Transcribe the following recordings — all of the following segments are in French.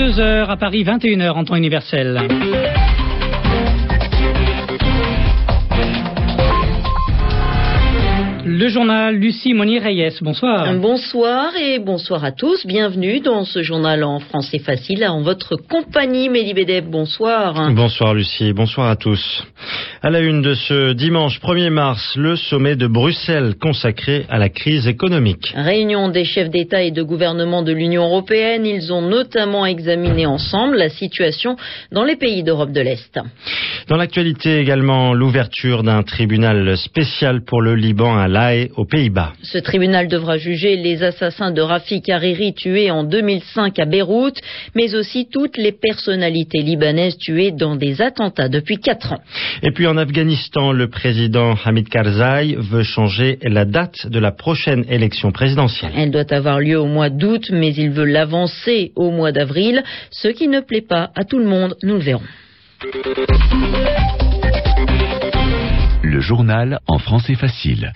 22h à Paris, 21h en temps universel. Journal Lucie Monnier-Reyes, bonsoir. Bonsoir et bonsoir à tous. Bienvenue dans ce journal en français facile en votre compagnie. Mélie Bédeb, bonsoir. Bonsoir Lucie, bonsoir à tous. À la une de ce dimanche 1er mars, le sommet de Bruxelles consacré à la crise économique. Réunion des chefs d'État et de gouvernement de l'Union européenne. Ils ont notamment examiné ensemble la situation dans les pays d'Europe de l'Est. Dans l'actualité également, l'ouverture d'un tribunal spécial pour le Liban à La Aux Pays-Bas. Ce tribunal devra juger les assassins de Rafik Hariri tués en 2005 à Beyrouth, mais aussi toutes les personnalités libanaises tuées dans des attentats depuis quatre ans. Et puis en Afghanistan, le président Hamid Karzai veut changer la date de la prochaine élection présidentielle. Elle doit avoir lieu au mois d'août, mais il veut l'avancer au mois d'avril, ce qui ne plaît pas à tout le monde, nous le verrons. Journal en français facile.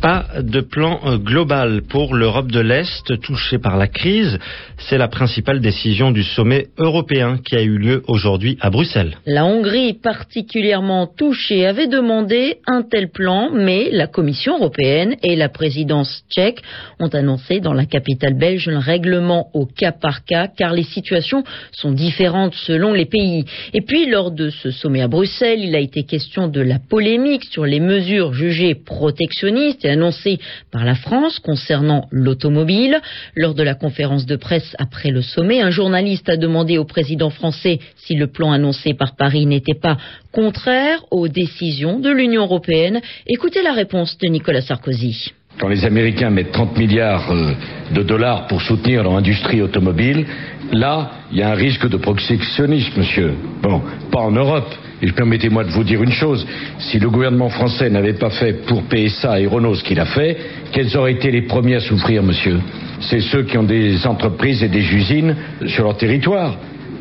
Pas de plan euh, global pour l'Europe de l'Est touchée par la crise. C'est la principale décision du sommet européen qui a eu lieu aujourd'hui à Bruxelles. La Hongrie, particulièrement touchée, avait demandé un tel plan, mais la Commission européenne et la présidence tchèque ont annoncé dans la capitale belge un règlement au cas par cas, car les situations sont différentes selon les pays. Et puis, lors de ce sommet à Bruxelles, il a été question de la polémique sur les mesures jugées protectionnistes annoncé par la France concernant l'automobile. Lors de la conférence de presse après le sommet, un journaliste a demandé au président français si le plan annoncé par Paris n'était pas contraire aux décisions de l'Union européenne. Écoutez la réponse de Nicolas Sarkozy. Quand les Américains mettent 30 milliards euh, de dollars pour soutenir leur industrie automobile, là, il y a un risque de protectionnisme, monsieur. Bon, pas en Europe. Et permettez-moi de vous dire une chose, si le gouvernement français n'avait pas fait pour PSA et Renault ce qu'il a fait, quels auraient été les premiers à souffrir, monsieur? C'est ceux qui ont des entreprises et des usines sur leur territoire.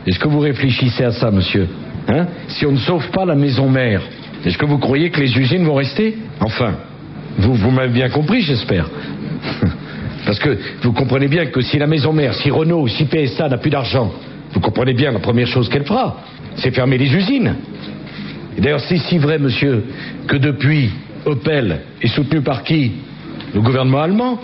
Est-ce que vous réfléchissez à ça, monsieur? Hein? Si on ne sauve pas la maison mère, est-ce que vous croyez que les usines vont rester? Enfin, vous, vous m'avez bien compris, j'espère. Parce que vous comprenez bien que si la maison mère, si Renault, si PSA n'a plus d'argent, vous comprenez bien la première chose qu'elle fera, c'est fermer les usines. D'ailleurs, c'est si vrai, monsieur, que depuis, Opel est soutenu par qui? Le gouvernement allemand.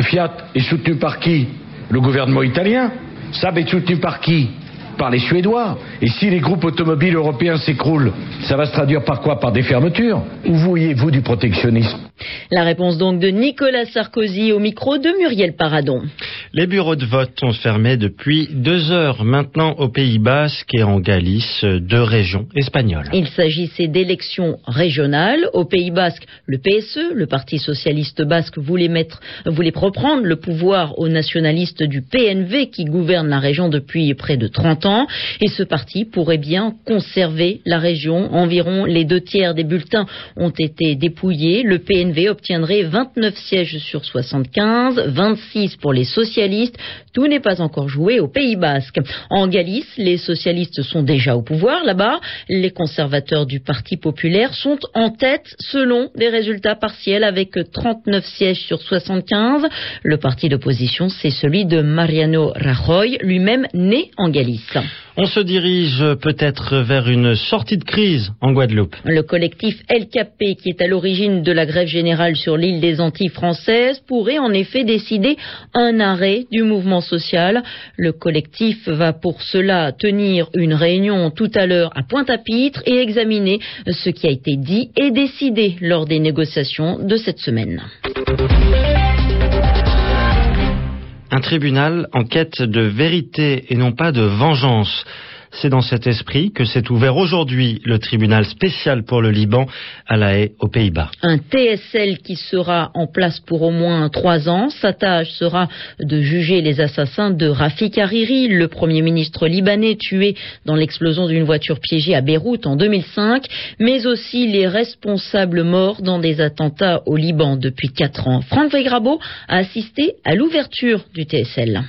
Fiat est soutenu par qui? Le gouvernement italien. Saab est soutenu par qui? Par les Suédois. Et si les groupes automobiles européens s'écroulent, ça va se traduire par quoi? Par des fermetures Où voyez-vous du protectionnisme? La réponse donc de Nicolas Sarkozy au micro de Muriel Paradon. Les bureaux de vote sont fermés depuis deux heures maintenant au Pays Basque et en Galice, deux régions espagnoles. Il s'agissait d'élections régionales. Au Pays Basque, le PSE, le Parti socialiste basque, voulait, mettre, voulait reprendre le pouvoir aux nationalistes du PNV qui gouverne la région depuis près de 30 ans. Et ce parti pourrait bien conserver la région. Environ les deux tiers des bulletins ont été dépouillés. Le PNV obtiendrait 29 sièges sur 75, 26 pour les socialistes tout n'est pas encore joué au Pays Basque. En Galice, les socialistes sont déjà au pouvoir là-bas. Les conservateurs du Parti populaire sont en tête selon des résultats partiels avec 39 sièges sur 75. Le parti d'opposition, c'est celui de Mariano Rajoy, lui-même né en Galice. On se dirige peut-être vers une sortie de crise en Guadeloupe. Le collectif LKP, qui est à l'origine de la grève générale sur l'île des Antilles françaises, pourrait en effet décider un arrêt du mouvement social. Le collectif va pour cela tenir une réunion tout à l'heure à Pointe-à-Pitre et examiner ce qui a été dit et décidé lors des négociations de cette semaine. Un tribunal en quête de vérité et non pas de vengeance. C'est dans cet esprit que s'est ouvert aujourd'hui le tribunal spécial pour le Liban à La Haye, aux Pays-Bas. Un TSL qui sera en place pour au moins trois ans. Sa tâche sera de juger les assassins de Rafik Hariri, le premier ministre libanais tué dans l'explosion d'une voiture piégée à Beyrouth en 2005, mais aussi les responsables morts dans des attentats au Liban depuis quatre ans. Franck Weigrabo a assisté à l'ouverture du TSL.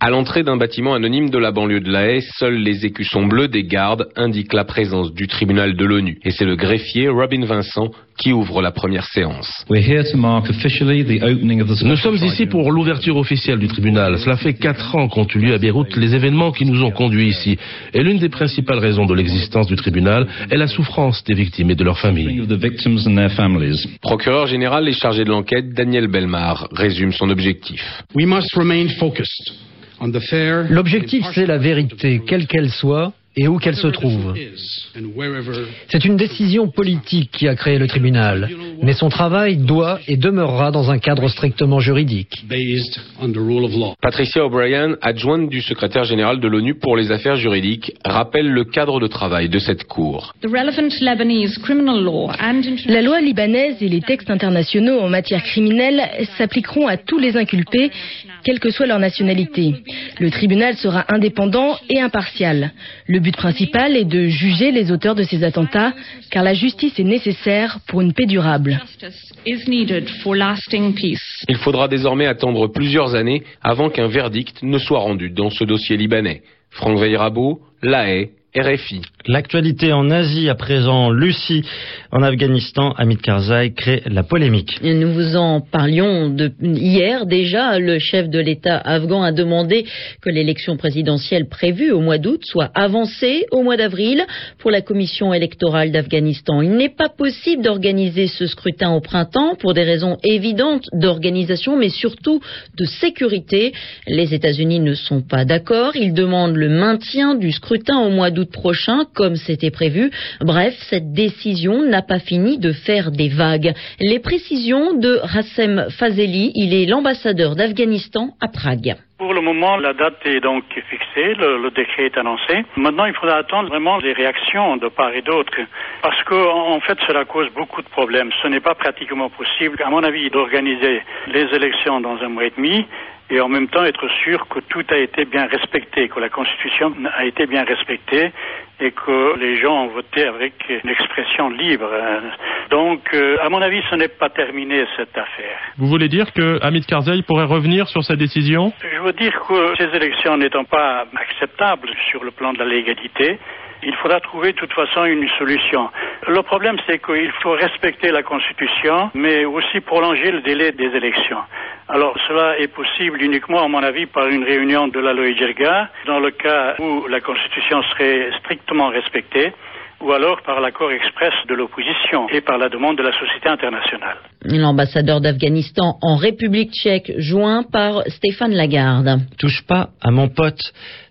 À l'entrée d'un bâtiment anonyme de la banlieue de La Haye, seuls les écussons bleus des gardes indiquent la présence du tribunal de l'ONU. Et c'est le greffier Robin Vincent qui ouvre la première séance. Nous sommes ici pour l'ouverture officielle du tribunal. Cela fait quatre ans qu'ont eu lieu à Beyrouth les événements qui nous ont conduits ici. Et l'une des principales raisons de l'existence du tribunal est la souffrance des victimes et de leurs familles. Procureur général et chargé de l'enquête, Daniel Belmar, résume son objectif. L'objectif, c'est la vérité, quelle qu'elle soit, et où qu'elle se trouve. C'est une décision politique qui a créé le tribunal, mais son travail doit et demeurera dans un cadre strictement juridique. Patricia O'Brien, adjointe du secrétaire général de l'ONU pour les affaires juridiques, rappelle le cadre de travail de cette cour. La loi libanaise et les textes internationaux en matière criminelle s'appliqueront à tous les inculpés, quelle que soit leur nationalité. Le tribunal sera indépendant et impartial. Le but principal est de juger les auteurs de ces attentats, car la justice est nécessaire pour une paix durable. Il faudra désormais attendre plusieurs années avant qu'un verdict ne soit rendu dans ce dossier libanais. Franck Veyrabo, La Haye, RFI. L'actualité en Asie à présent, Lucie en Afghanistan, Hamid Karzai crée la polémique. Nous vous en parlions hier déjà. Le chef de l'État afghan a demandé que l'élection présidentielle prévue au mois d'août soit avancée au mois d'avril pour la commission électorale d'Afghanistan. Il n'est pas possible d'organiser ce scrutin au printemps pour des raisons évidentes d'organisation mais surtout de sécurité. Les États-Unis ne sont pas d'accord. Ils demandent le maintien du scrutin au mois d'août prochain, comme c'était prévu. Bref, cette décision n'a pas fini de faire des vagues. Les précisions de Rassem Fazeli, il est l'ambassadeur d'Afghanistan à Prague. Pour le moment, la date est donc fixée, le, décret est annoncé. Maintenant, il faudra attendre vraiment les réactions de part et d'autre, parce qu'en en fait, cela cause beaucoup de problèmes. Ce n'est pas pratiquement possible, à mon avis, d'organiser les élections dans un mois et demi et en même temps être sûr que tout a été bien respecté, que la Constitution a été bien respectée et que les gens ont voté avec une expression libre. Donc, euh, à mon avis, ce n'est pas terminé cette affaire. Vous voulez dire que Hamid Karzai pourrait revenir sur sa décision? Je veux dire que ces élections n'étant pas acceptables sur le plan de la légalité, il faudra trouver de toute façon une solution. Le problème, c'est qu'il faut respecter la Constitution, mais aussi prolonger le délai des élections. Alors cela est possible uniquement, à mon avis, par une réunion de la Loïdjerga, dans le cas où la Constitution serait strictement respectée ou alors par l'accord express de l'opposition et par la demande de la société internationale. L'ambassadeur d'Afghanistan en République tchèque, joint par Stéphane Lagarde. Touche pas à mon pote.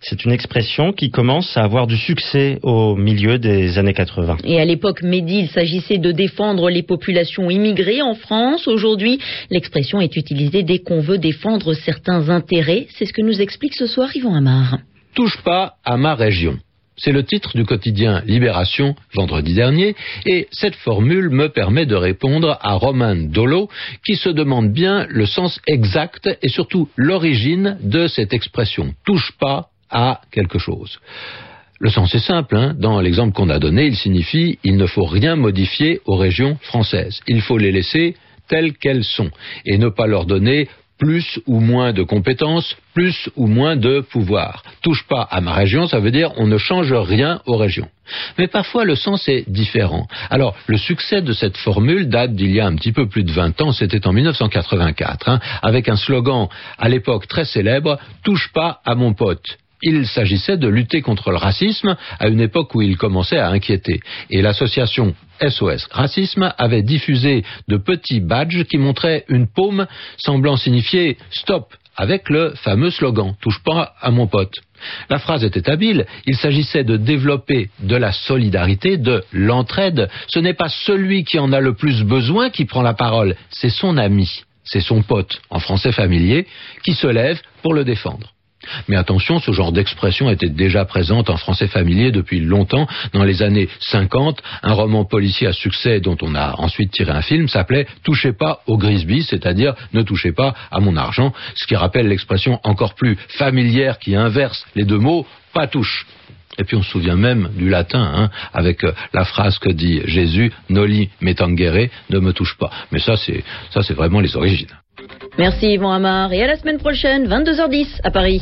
C'est une expression qui commence à avoir du succès au milieu des années 80. Et à l'époque Mehdi, il s'agissait de défendre les populations immigrées en France. Aujourd'hui, l'expression est utilisée dès qu'on veut défendre certains intérêts. C'est ce que nous explique ce soir Yvon Amar. Touche pas à ma région. C'est le titre du quotidien Libération vendredi dernier et cette formule me permet de répondre à Romain Dolo qui se demande bien le sens exact et surtout l'origine de cette expression touche pas à quelque chose. Le sens est simple. Hein. Dans l'exemple qu'on a donné, il signifie il ne faut rien modifier aux régions françaises. Il faut les laisser telles qu'elles sont et ne pas leur donner plus ou moins de compétences, plus ou moins de pouvoir. Touche pas à ma région, ça veut dire on ne change rien aux régions. Mais parfois le sens est différent. Alors le succès de cette formule date d'il y a un petit peu plus de 20 ans, c'était en 1984, hein, avec un slogan à l'époque très célèbre, Touche pas à mon pote il s'agissait de lutter contre le racisme à une époque où il commençait à inquiéter. Et l'association SOS Racisme avait diffusé de petits badges qui montraient une paume semblant signifier stop avec le fameux slogan touche pas à mon pote. La phrase était habile, il s'agissait de développer de la solidarité, de l'entraide. Ce n'est pas celui qui en a le plus besoin qui prend la parole, c'est son ami, c'est son pote, en français familier, qui se lève pour le défendre. Mais attention, ce genre d'expression était déjà présente en français familier depuis longtemps. Dans les années 50, un roman policier à succès dont on a ensuite tiré un film s'appelait Touchez pas au Grisby, c'est-à-dire ne touchez pas à mon argent, ce qui rappelle l'expression encore plus familière qui inverse les deux mots, pas touche. Et puis on se souvient même du latin, hein, avec euh, la phrase que dit Jésus, Noli me tangere, ne me touche pas. Mais ça, c'est ça, c'est vraiment les origines. Merci Yvon Amar et à la semaine prochaine, 22h10 à Paris.